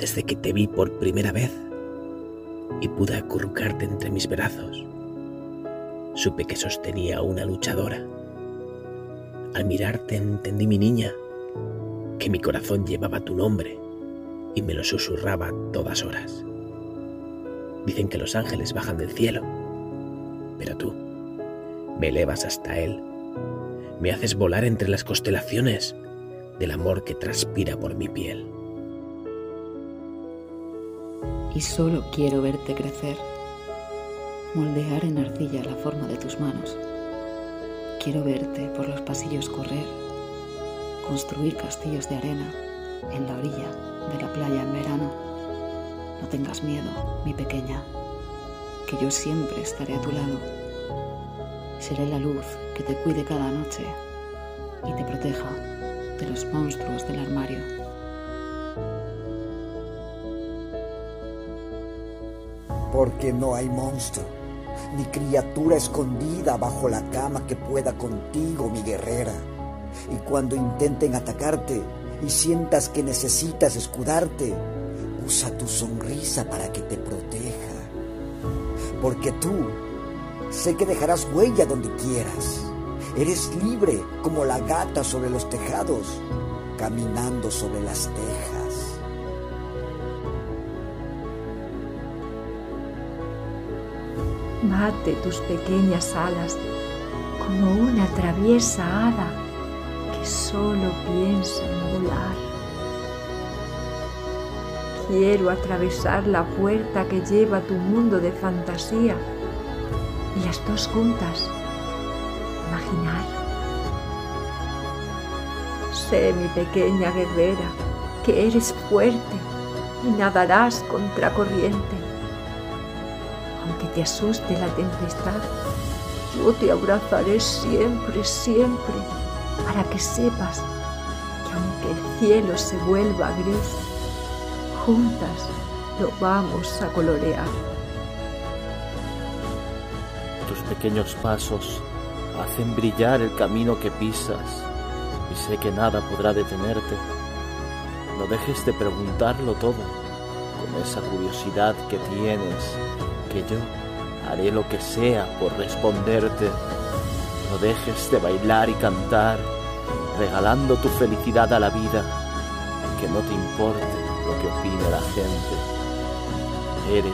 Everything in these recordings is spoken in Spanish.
desde que te vi por primera vez y pude acurrucarte entre mis brazos. Supe que sostenía a una luchadora. Al mirarte entendí, mi niña, que mi corazón llevaba tu nombre y me lo susurraba todas horas. Dicen que los ángeles bajan del cielo, pero tú me elevas hasta él. Me haces volar entre las constelaciones del amor que transpira por mi piel. Y solo quiero verte crecer, moldear en arcilla la forma de tus manos. Quiero verte por los pasillos correr, construir castillos de arena en la orilla de la playa en verano. No tengas miedo, mi pequeña, que yo siempre estaré a tu lado. Seré la luz que te cuide cada noche y te proteja de los monstruos del armario. Porque no hay monstruo, ni criatura escondida bajo la cama que pueda contigo, mi guerrera. Y cuando intenten atacarte y sientas que necesitas escudarte, usa tu sonrisa para que te proteja. Porque tú sé que dejarás huella donde quieras Eres libre como la gata sobre los tejados, caminando sobre las tejas. Mate tus pequeñas alas como una traviesa hada que solo piensa en volar. Quiero atravesar la puerta que lleva tu mundo de fantasía y las dos juntas imaginar. Sé, mi pequeña guerrera, que eres fuerte y nadarás contra corriente. Aunque te asuste la tempestad, yo te abrazaré siempre, siempre, para que sepas que aunque el cielo se vuelva gris, juntas lo vamos a colorear. Tus pequeños pasos hacen brillar el camino que pisas y sé que nada podrá detenerte. No dejes de preguntarlo todo con esa curiosidad que tienes, que yo haré lo que sea por responderte. No dejes de bailar y cantar, regalando tu felicidad a la vida, que no te importe lo que opine la gente. Eres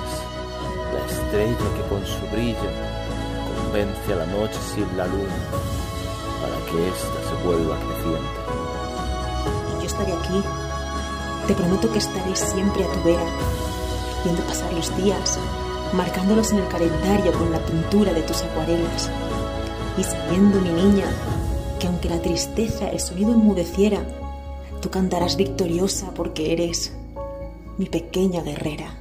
la estrella que con su brillo vence a la noche sin la luna para que ésta se vuelva creciente. Y yo estaré aquí. Te prometo que estaré siempre a tu vera, viendo pasar los días, marcándolos en el calendario con la pintura de tus acuarelas. Y sabiendo, mi niña, que aunque la tristeza, el sonido enmudeciera, tú cantarás victoriosa porque eres mi pequeña guerrera.